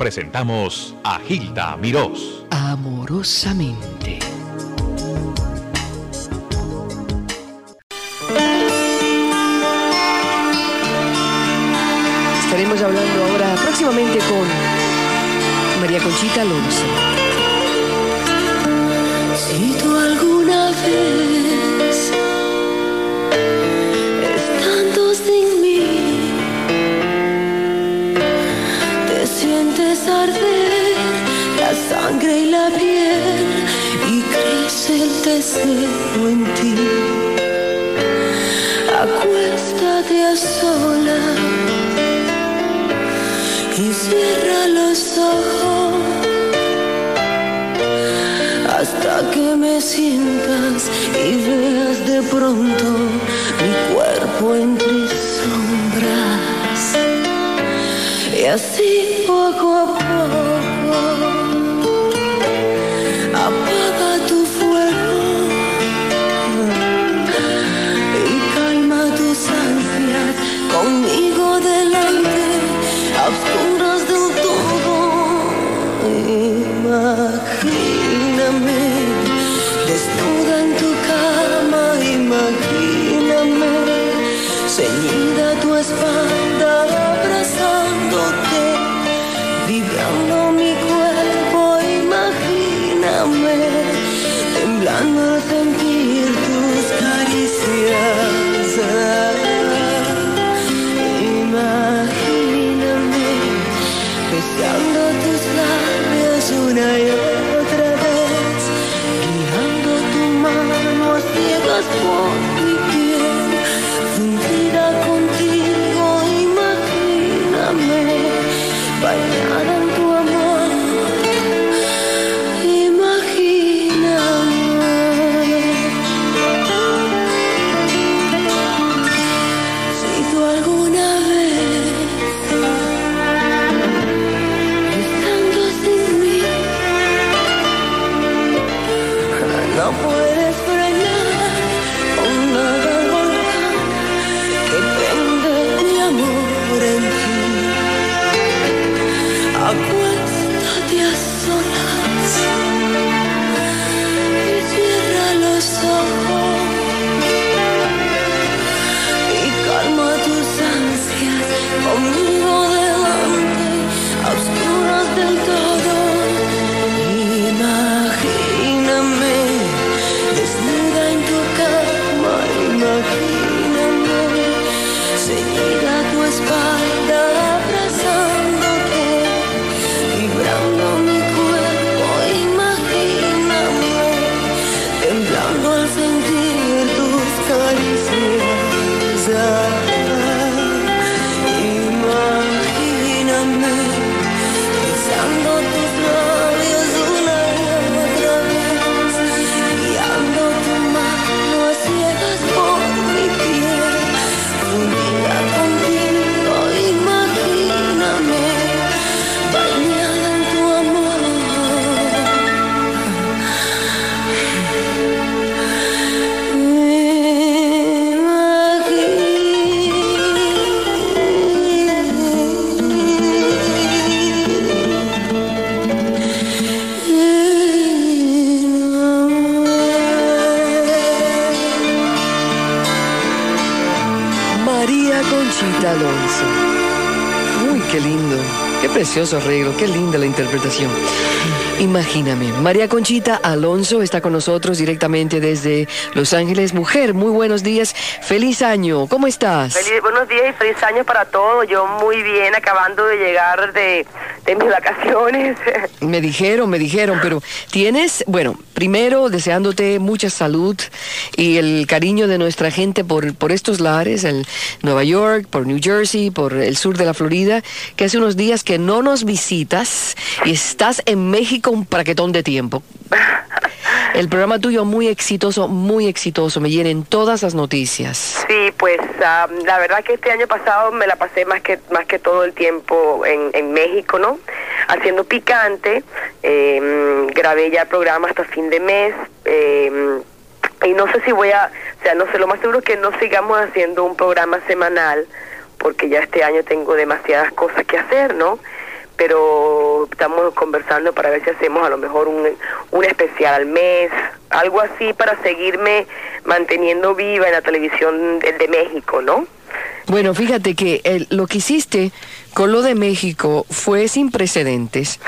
presentamos a Gilda Mirós. Amorosamente. Estaremos hablando ahora próximamente con María Conchita Alonso. Si tú alguna vez deseo en ti. Acuéstate a solas y cierra los ojos hasta que me sientas y veas de pronto mi cuerpo entre sombras. Y así poco a poco temblando al sentir tus caricias. Imagíname besando tus labios una y otra vez, guiando tu mano a ciegas por precioso arreglo, qué linda la interpretación. Imagíname, María Conchita Alonso está con nosotros directamente desde Los Ángeles. Mujer, muy buenos días, feliz año, ¿cómo estás? Feliz- buenos días y feliz año para todos. Yo muy bien, acabando de llegar de, de mis vacaciones. Me dijeron, me dijeron, pero tienes, bueno, primero deseándote mucha salud y el cariño de nuestra gente por, por estos lares, en Nueva York, por New Jersey, por el sur de la Florida, que hace unos días que no nos visitas y estás en México un paquetón de tiempo. El programa tuyo muy exitoso, muy exitoso, me llenen todas las noticias. Sí, pues la verdad que este año pasado me la pasé más que más que todo el tiempo en, en México, ¿no? Haciendo picante, eh, grabé ya el programa hasta fin de mes. eh, y no sé si voy a, o sea, no sé, lo más seguro es que no sigamos haciendo un programa semanal, porque ya este año tengo demasiadas cosas que hacer, ¿no? pero estamos conversando para ver si hacemos a lo mejor un, un especial al mes, algo así para seguirme manteniendo viva en la televisión de, de México, ¿no? Bueno, fíjate que el- lo que hiciste con lo de México fue sin precedentes,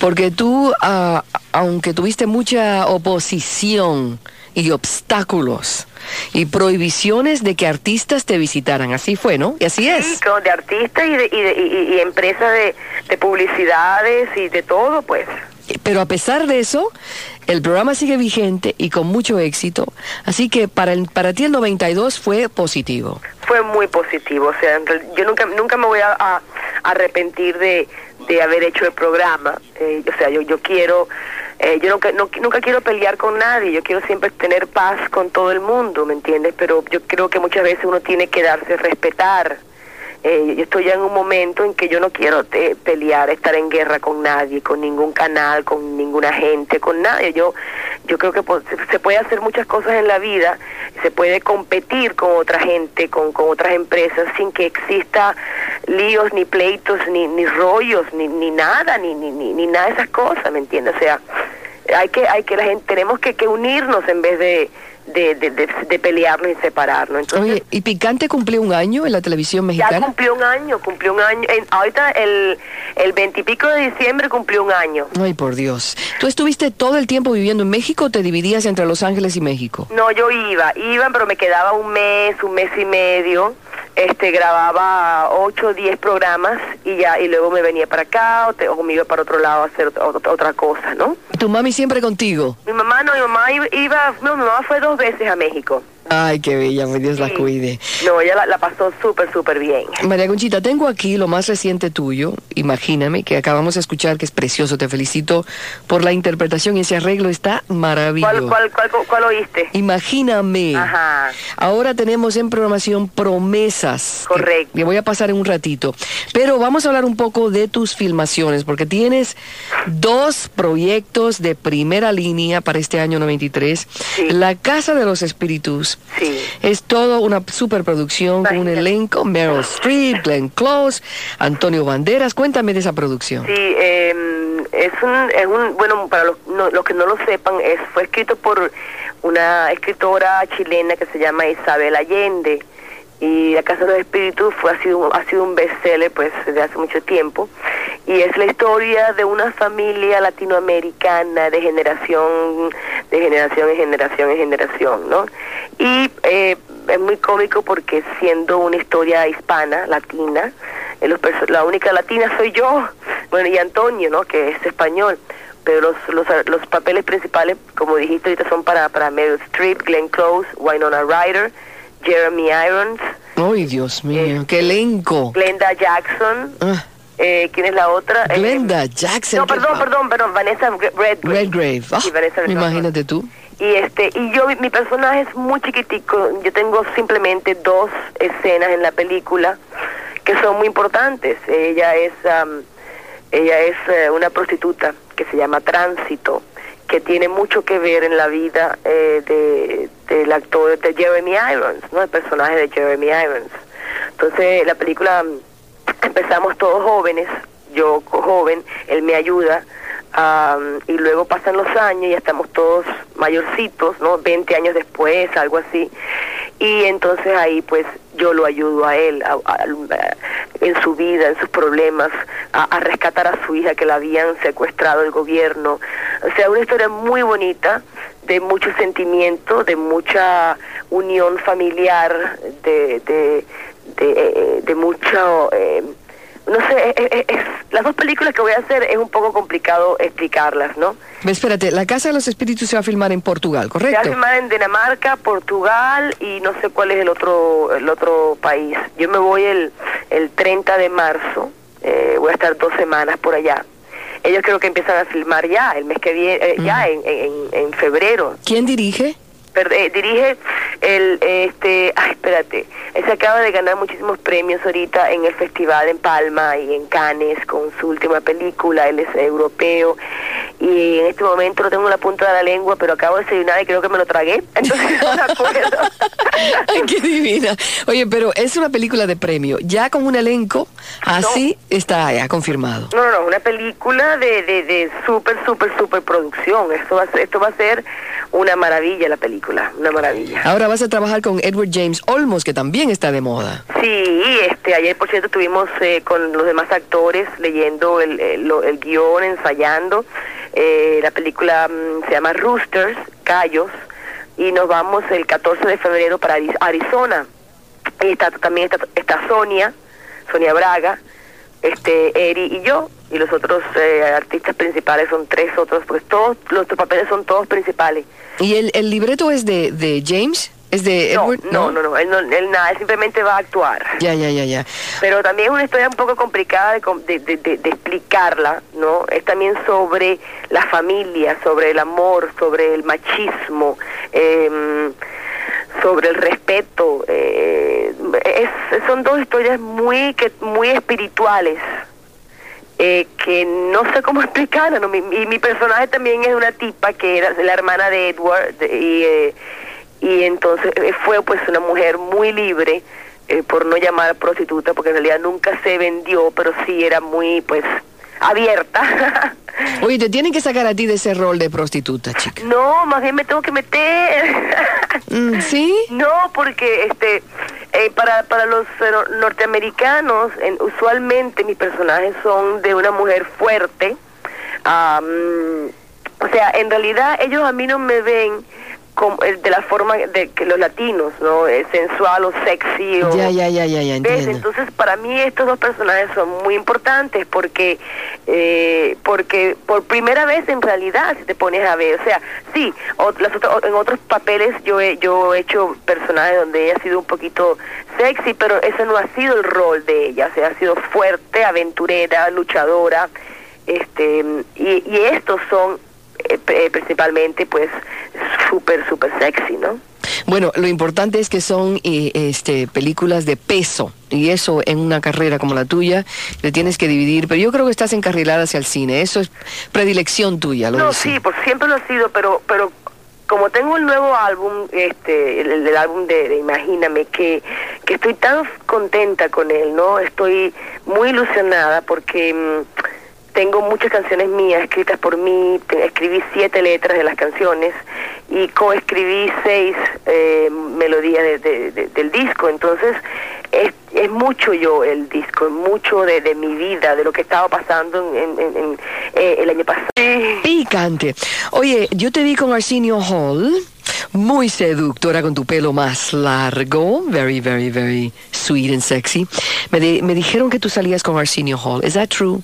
porque tú, ah, aunque tuviste mucha oposición y obstáculos y prohibiciones de que artistas te visitaran, así fue, ¿no? Y así Sí, es. como de artistas y de, y de y, y empresas de, de publicidades y de todo, pues. Pero a pesar de eso, el programa sigue vigente y con mucho éxito, así que para, el, para ti el 92 fue positivo. Fue muy positivo, o sea, yo nunca nunca me voy a, arrepentir de, de haber hecho el programa. Eh, o sea, yo yo quiero, eh, yo nunca nunca quiero pelear con nadie, yo quiero siempre tener paz con todo el mundo, ¿me entiendes? Pero yo creo que muchas veces uno tiene que darse respetar. Eh, yo estoy ya en un momento en que yo no quiero eh, pelear, estar en guerra con nadie, con ningún canal, con ninguna gente, con nadie. Yo, yo creo que po- se, puede hacer muchas cosas en la vida, se puede competir con otra gente, con, con otras empresas, sin que exista líos, ni pleitos, ni, ni rollos, ni, ni nada, ni, ni, ni, nada de esas cosas, ¿me entiendes? O sea, hay que, hay que la gente, tenemos que unirnos en vez de, de, de, de, de pelearnos y separarnos. Entonces, Oye, ¿y Picante cumplió un año en la televisión ya mexicana? cumplió un año, cumplió un año. En- ahorita el, el 20 y pico de diciembre cumplió un año. Ay, por Dios. ¿Tú estuviste todo el tiempo viviendo en México o te dividías entre Los Ángeles y México? No, yo iba, iba, pero me quedaba un mes, un mes y medio. Este, grababa ocho o diez programas y ya, y luego me venía para acá o, te- o me iba para otro lado a hacer ot- ot- otra cosa, ¿no? ¿Y tu mami siempre contigo? Mi mamá no, mi mamá iba, iba- no, mi mamá fue dos veces a México. Ay, qué bella, mi Dios la cuide. No, ella la, la pasó súper, súper bien. María Conchita, tengo aquí lo más reciente tuyo, imagíname, que acabamos de escuchar, que es precioso, te felicito por la interpretación y ese arreglo está maravilloso. ¿Cuál, cuál, cuál, cuál oíste? Imagíname. Ajá. Ahora tenemos en programación promesas. que- Correcto. Que voy a pasar en un ratito. Pero vamos a hablar un poco de tus filmaciones, porque tienes dos proyectos de primera línea para este año 93. Sí. La Casa de los Espíritus. Sí. Es todo una superproducción con un Imagínate. elenco, Meryl Streep, Glenn Close, Antonio Banderas. Cuéntame de esa producción. Sí, eh, es, un, es un, bueno, para los, no- los que no lo sepan, es, fue escrito por una escritora chilena que se llama Isabel Allende. Y La Casa de los Espíritus fue, ha, sido, ha sido un bestseller pues desde hace mucho tiempo. Y es la historia de una familia latinoamericana de generación, de generación en generación en generación, ¿no? Y eh, es muy cómico porque siendo una historia hispana, latina, eh, los la única latina soy yo, bueno, y Antonio, ¿no? Que es español. Pero los, los, los papeles principales, como dijiste ahorita, son para, para Meryl Streep, Glenn Close, Winona Ryder, Jeremy Irons, Ay, Dios mío, Eh, qué elenco. Glenda Jackson, Ah, eh, ¿quién es la otra? Eh, Glenda Jackson. no, perdón, perdón, perdón, Vanessa Redgrave. Redgrave. Ah, Sí, Vanessa Redgrave. imagínate tú. Y este y yo mi personaje es muy chiquitico, yo tengo simplemente dos escenas en la película que son muy importantes. Ella es am, ella es eh, una prostituta que se llama Tránsito, que tiene mucho que ver en la vida eh, de del actor de Jeremy Irons, ¿no? El personaje de Jeremy Irons. Entonces, la película empezamos todos jóvenes, yo joven, él me ayuda, am, y luego pasan los años y estamos todos mayorcitos, ¿no? 20 años después, algo así. Y entonces ahí pues yo lo ayudo a él a- en su vida, en sus problemas, a rescatar a su hija que la habían secuestrado el gobierno. O sea, una historia muy bonita, de mucho sentimiento, de mucha unión familiar, de, de, de, eh, de mucho... eh, no sé, es- es- las dos películas que voy a hacer es un poco complicado explicarlas, ¿no? Espérate, La Casa de los Espíritus se va a filmar en Portugal, Se va a ¿correcto? filmar en Dinamarca, Portugal y no sé cuál es el otro el otro país. Yo me voy el, el 30 de marzo, eh, voy a estar dos semanas por allá. Ellos creo que empiezan a filmar ya, el mes que viene, eh, ya en, en, en febrero. ¿Quién dirige? Per- eh, dirige el, este, ay, espérate, él se acaba de ganar muchísimos premios ahorita en el festival en Palma y en Cannes con su última película, él es europeo y en este momento no tengo la punta de la lengua, pero acabo de desayunar y creo que me lo tragué, entonces no me acuerdo. Ay, qué divina. Oye, pero es una película de premio, ya con un elenco así está ya confirmado. No, no, no, una película de, de, de súper, súper, súper producción. Esto va, esto va a ser una maravilla la película, una maravilla. Ahora vas a trabajar con Edward James Olmos, que también está de moda. Sí, este, ayer por cierto estuvimos eh, con los demás actores leyendo el, el, el guion, ensayando. Eh, la película mm, se llama Roosters, Callos, y nos vamos el 14 de febrero para Ari- Arizona. Y está, también está, está Sonia, Sonia Braga, este Eri y yo, y los otros eh, artistas principales son tres otros, pues todos los papeles son todos principales. ¿Y el, el libreto es de, de James? ¿Es de No, Edward? no, no, no, él, no, él nada, él simplemente va a actuar. Ya, ya, ya, ya. Pero también es una historia un poco complicada de, de, de- explicarla, ¿no? Es también sobre la familia, sobre el amor, sobre el machismo, em, sobre el respeto. eh, es- son dos historias muy, que, muy espirituales. eh, que no sé cómo explicarla, ¿no? Mi, mi, mi personaje también es una tipa que era la hermana de Edward y, eh, y entonces eh, fue pues una mujer muy libre eh, por no llamar prostituta porque en realidad nunca se vendió pero sí era muy pues abierta Oye, te tienen que sacar a ti de ese rol de prostituta, chica. no más bien me tengo que meter Mm, ¿Sí? no porque este eh, para para los eh, no- norteamericanos en- usualmente mis personajes son de una mujer fuerte Am, o sea en realidad ellos a mí no me ven como, eh, de la forma de que los latinos no Eh, sensual o sexy o Ya, ya, ya, ya, ya, ¿Ves? entiendo. Entonces, para mí estos dos personajes son muy importantes porque, eh, porque por primera vez en realidad, si te pones a ver, o sea, sí, o- las otras- en otros papeles yo he, yo he hecho personajes donde ella ha sido un poquito sexy, pero ese no ha sido el rol de ella, o sea, ha sido fuerte, aventurera, luchadora, este, y, y estos son eh, principalmente, pues, súper, súper sexy, ¿no? Bueno, lo importante es que son eh, este, películas de peso y eso en una carrera como la tuya le tienes que dividir, pero yo creo que estás encarrilada hacia el cine, eso es predilección tuya, lo No, sí, por siempre lo ha sido, pero pero como tengo el nuevo álbum, este, el, el álbum de, de Imagíname, que, que estoy tan contenta con él, ¿no? Estoy muy ilusionada porque mm, tengo muchas canciones mías escritas por mí, escribí siete letras de las canciones y coescribí seis eh, melodías de- de- de- del disco, entonces es, es mucho yo el disco, es mucho de, de mi vida, de lo que estaba pasando en, eh, el año pasado. Picante. Oye, yo te vi con Arsenio Hall, muy seductora con tu pelo más largo, very, very, very sweet and sexy. Me, di- me dijeron que tú salías con Arsenio Hall, ¿is that true?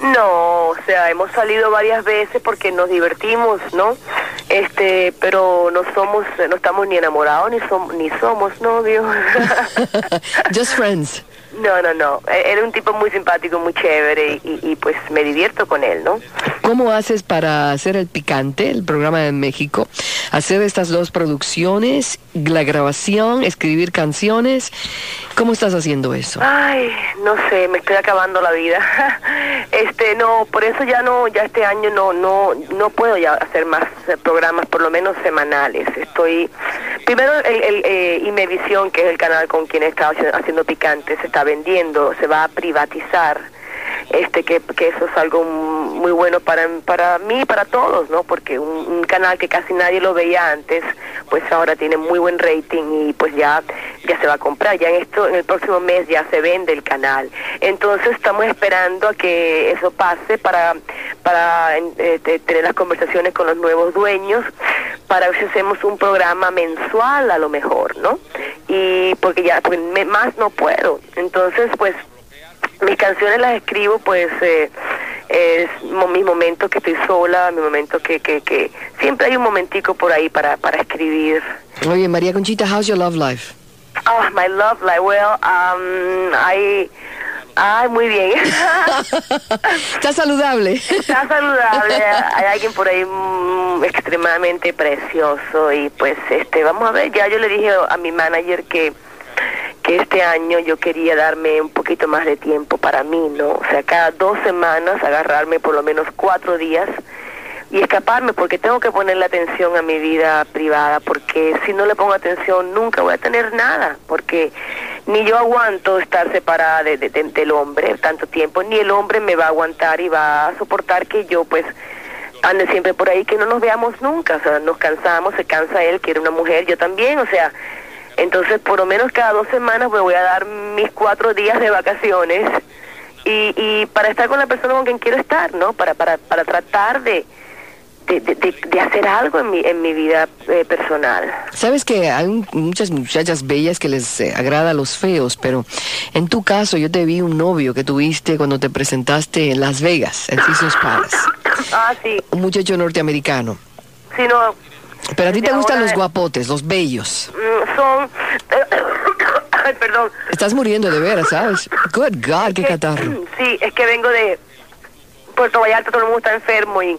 No, o sea, hemos salido varias veces porque nos divertimos, ¿no? Este, pero no somos, no estamos ni enamorados ni somos, ni somos novios. Just friends. No, no, no. E- Era un tipo muy simpático, muy chévere y, y, pues me divierto con él, ¿no? ¿Cómo haces para hacer el picante, el programa de México? Hacer estas dos producciones, la grabación, escribir canciones. ¿Cómo estás haciendo eso? Ay, no sé, me estoy acabando la vida. Este, no, por eso ya no, ya este año no, no, no puedo ya hacer más eh, programas, por lo menos semanales. Estoy, primero el, el eh, que es el canal con quien haciendo, haciendo picante, se está vendiendo, se va a privatizar. Este, que, que eso es algo muy bueno para, para mí y para todos, ¿no? Porque un, canal que casi nadie lo veía antes, pues ahora tiene muy buen rating y pues ya, ya se va a comprar. Ya en esto, en el próximo mes ya se vende el canal. Entonces estamos esperando a que eso pase para, para eh, te- tener las conversaciones con los nuevos dueños, para ver si hacemos un programa mensual a lo mejor, ¿no? Y porque ya, pues, me- más no puedo. Entonces, pues mis canciones las escribo pues eh, es mis momentos que estoy sola, mis momentos que, que, que siempre hay un momentico por ahí para, para escribir. Oye, María Conchita, how's your love life? Oh, my love life, well, um, I, ay, muy bien. ¿Estás saludable? Está saludable, hay alguien por ahí mm, extremadamente precioso y pues este, vamos a ver, ya yo le dije a mi manager que que este año yo quería darme un poquito más de tiempo para mí, ¿no? O sea, cada dos semanas agarrarme por lo menos cuatro días y escaparme porque tengo que ponerle atención a mi vida privada porque si no le pongo atención nunca voy a tener nada porque ni yo aguanto estar separada de, de- de- del hombre tanto tiempo ni el hombre me va a aguantar y va a soportar que yo pues ande siempre por ahí que no nos veamos nunca o sea nos cansamos se cansa él quiere una mujer yo también o sea entonces por lo menos cada dos semanas me voy a dar mis cuatro días de vacaciones y, y para estar con la persona con quien quiero estar, ¿no? Para, para, para tratar de, de, de, hacer algo en mi, en mi vida eh, personal. Sabes que hay un- muchas muchachas bellas que les eh, agrada a los feos, pero en tu caso yo te vi un novio que tuviste cuando te presentaste en Las Vegas, en Caesars Palace. Ah, sí, Un muchacho norteamericano. sí, no. Pero a ti te gustan los guapotes, los bellos. mm, Son. Ay, perdón. Estás muriendo de veras, ¿sabes? Good God, qué Que- catarro. Sí, es que vengo de Puerto Vallarta, todo el mundo está enfermo y,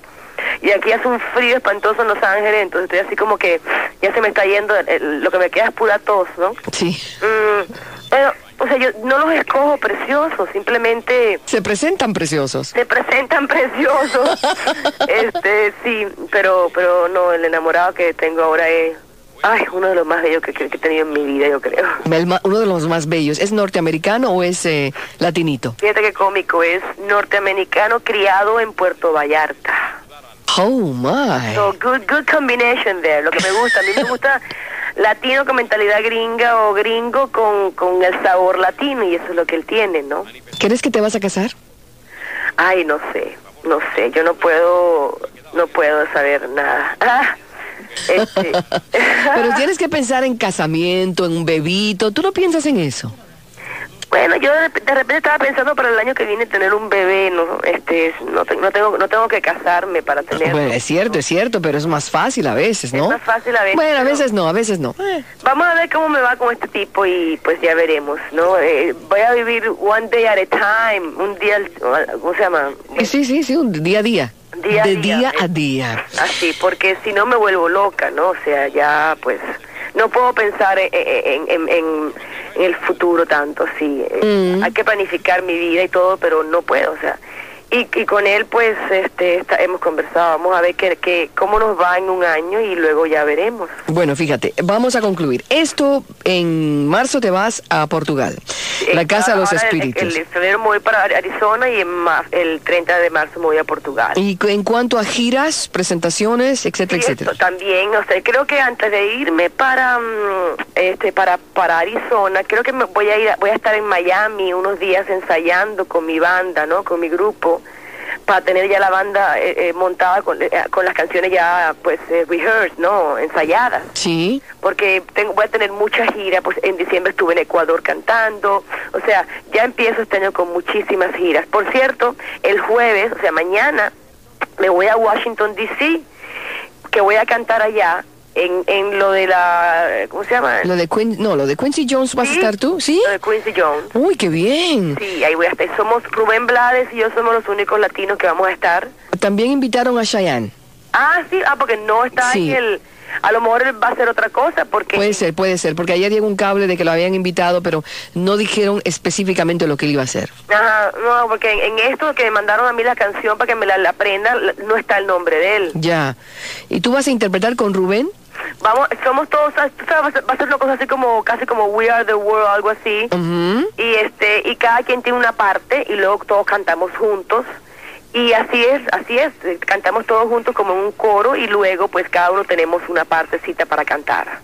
y aquí hace un frío espantoso en Los Ángeles, entonces estoy así como que ya se me está yendo, el- lo que me queda es pura tos, ¿no? Sí. Mm, pero, o sea, yo no los escojo preciosos, simplemente Se presentan preciosos. se presentan preciosos. este, sí, pero pero no, el enamorado que tengo ahora es ay, uno de los más bellos que, que- que he tenido en mi vida, yo creo. Ma- uno de los más bellos. ¿Es norteamericano o es eh, latinito? Fíjate qué cómico, es norteamericano criado en Puerto Vallarta. Oh, my. So, good, good combination there, lo que me gusta. A mí me gusta latino con mentalidad gringa o gringo con, con el sabor latino y eso es lo que él tiene, ¿no? ¿Crees que te vas a casar? Ay, no sé, no sé, yo no puedo, no puedo saber nada. Ah, este, Pero tienes que pensar en casamiento, en un bebito. ¿Tú no piensas en eso? Bueno, yo de, de repente estaba pensando para el año que viene tener un bebé, no, este, no, te- no tengo, no tengo que casarme para tener. Bueno, es cierto, es cierto, pero es más fácil a veces, ¿no? Es más fácil a veces, Bueno, a veces no, a veces no. Eh, Vamos a ver cómo me va con este tipo y pues ya veremos, ¿no? Eh, voy a vivir one day at a time, un día, ¿cómo se llama? Sí, sí, sí, un día a día. Día a de día, día a eh. día. Así, porque si no me vuelvo loca, ¿no? O sea, ya pues no puedo pensar en, en, en, en- en el futuro tanto, sí. Eh, Mm. Hay que planificar mi vida y todo, pero no puedo, o sea. Y, y con él, pues, este, está- hemos conversado, vamos a ver qué, qué, cómo nos va en un año y luego ya veremos. Bueno, fíjate, vamos a concluir. Esto en marzo te vas a Portugal, la Eh, Casa de los Espíritus. El, el febrero me voy para Arizona y en el 30 de marzo me voy a Portugal. Y en cuanto a giras, presentaciones, etcétera, Sí, etcétera. esto también, o sea, creo que antes de irme para mm, este para para Arizona, creo que me voy a ir voy a estar en Miami unos días ensayando con mi banda, ¿no? Con mi grupo para tener ya la banda eh, eh, montada con, eh, con las canciones ya pues eh, rehearsed, ¿no? Ensayadas Sí. porque tengo, voy a tener mucha gira, pues en diciembre estuve en Ecuador cantando, o sea, ya empiezo este año con muchísimas giras. Por cierto, el jueves, o sea, mañana, me voy a Washington, D.C., que voy a cantar allá en, en lo de la, ¿cómo se llama? Lo de Quin- no, lo de Quincy Jones vas a Sí, estar tú, ¿sí? Lo de Quincy Jones. Uy, qué bien. Sí, ahí voy a estar. Somos Rubén Blades y yo somos los únicos latinos que vamos a estar. También invitaron a Cheyenne. Ah, sí, ah, porque no está Sí. en el... A lo mejor él va a hacer otra cosa, porque... Puede ser, puede ser, porque ayer llegó un cable de que lo habían invitado, pero no dijeron específicamente lo que él iba a hacer. Ajá, no, porque en, en esto que me mandaron a mí la canción para que me la, la aprenda, no está el nombre de él. Ya. ¿Y tú vas a interpretar con Rubén? Vamos, somos todos, ¿sabes? tú sabes, va a ser- una cosa así como, casi como We Are the World, algo así. Y este, y cada quien tiene una parte y luego todos cantamos juntos. Y así es, así es, cantamos todos juntos como en un coro y luego pues cada uno tenemos una partecita para cantar.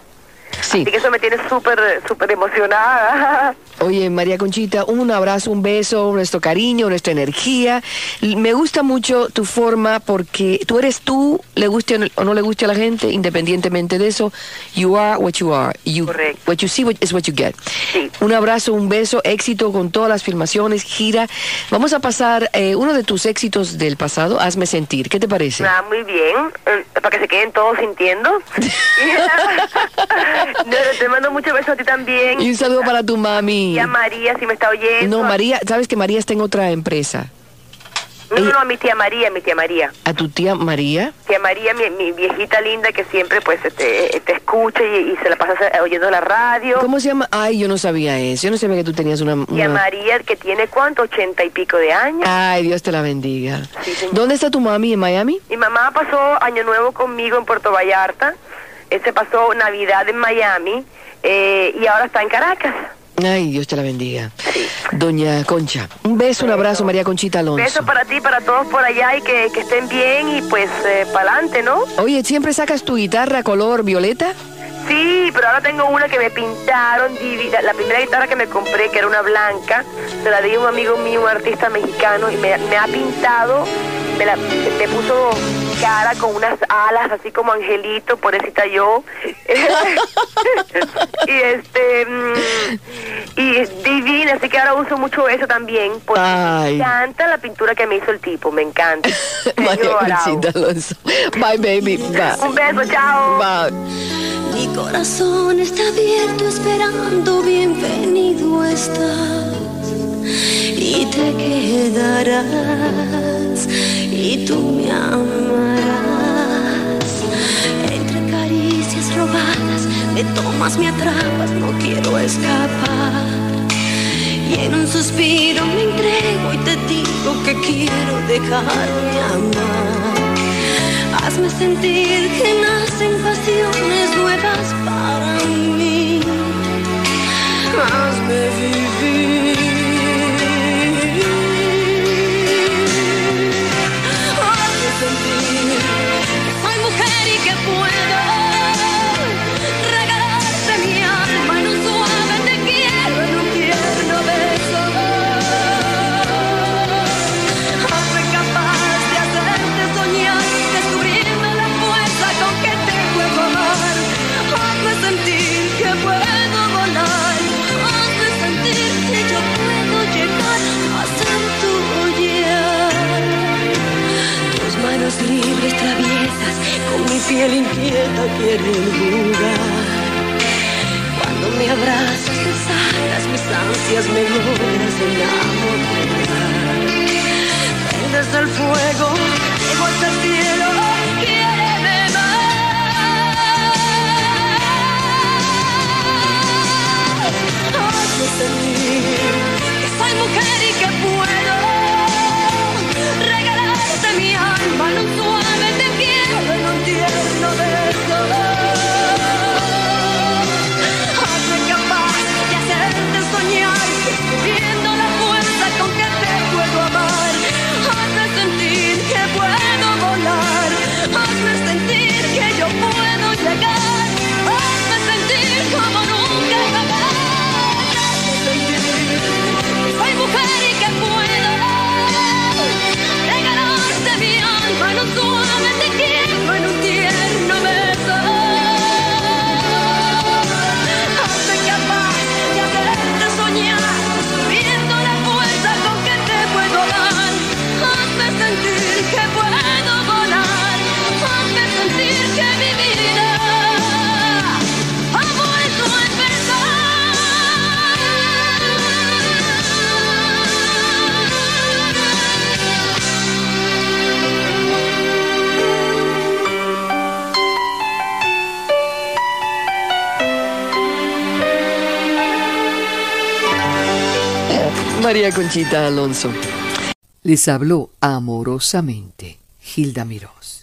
Sí. Así que eso me tiene súper, súper emocionada. Oye, María Conchita, un abrazo, un beso, nuestro cariño, nuestra energía. Me gusta mucho tu forma porque tú eres tú, le guste o no- le guste a la gente, independientemente de eso. You are what you are. You, Correcto. What you see what- is what you get. Sí. Un abrazo, un beso, éxito con todas las filmaciones, gira. Vamos a pasar eh, uno de tus éxitos del pasado, Hazme Sentir. ¿Qué te parece? Ah, muy bien, eh, para que se queden todos sintiendo. te mando muchos besos a ti también. Y un saludo para tu mami. Y a María, si me está oyendo. No, María, sabes que María está en otra empresa. No, no, no, a mi tía María, mi tía María. ¿A tu tía María? Tía María, mi, mi viejita linda que siempre pues este, te escucha y, y se la pasa oyendo la radio. ¿Cómo se llama? Ay, yo no sabía eso. Yo no sabía que tú tenías una... Tía María, que tiene cuánto, ochenta y pico de años. Ay, Dios te la bendiga. Sí. ¿Dónde está tu mami? ¿En Miami? Mi mamá pasó Año Nuevo conmigo en Puerto Vallarta. Él se pasó Navidad en Miami eh, y ahora está en Caracas. Ay, Dios te la bendiga. Sí. Doña Concha. Un beso, un abrazo, María Conchita Alonso. Besos para ti, para todos por allá y que, que estén bien y pues para adelante, ¿no? Oye, ¿siempre sacas tu guitarra color violeta? Sí, pero ahora tengo una que me pintaron, la- la primera guitarra que me compré, que era una blanca, se la di a un amigo mío, un artista mexicano, y me, me ha pintado, me, la, me puso cara con unas alas, así como angelito, pobrecita yo. y este, mm, y es divina, así que ahora uso mucho eso también, porque Ay. me encanta la pintura que me hizo el tipo, me encanta. María. Conchita Alonso. Bye, baby. Bye. Un beso, chao. Bye. Mi corazón está abierto esperando, bienvenido estás y te quedarás y tú me amarás. Entre caricias robadas me tomas, me atrapas, no quiero escapar. Y en un suspiro me entrego y te digo que quiero dejarme amar. Hazme sentir que nacen pasiones nuevas para mí. Hazme. María Conchita Alonso. Les habló amorosamente Hilda Mirós.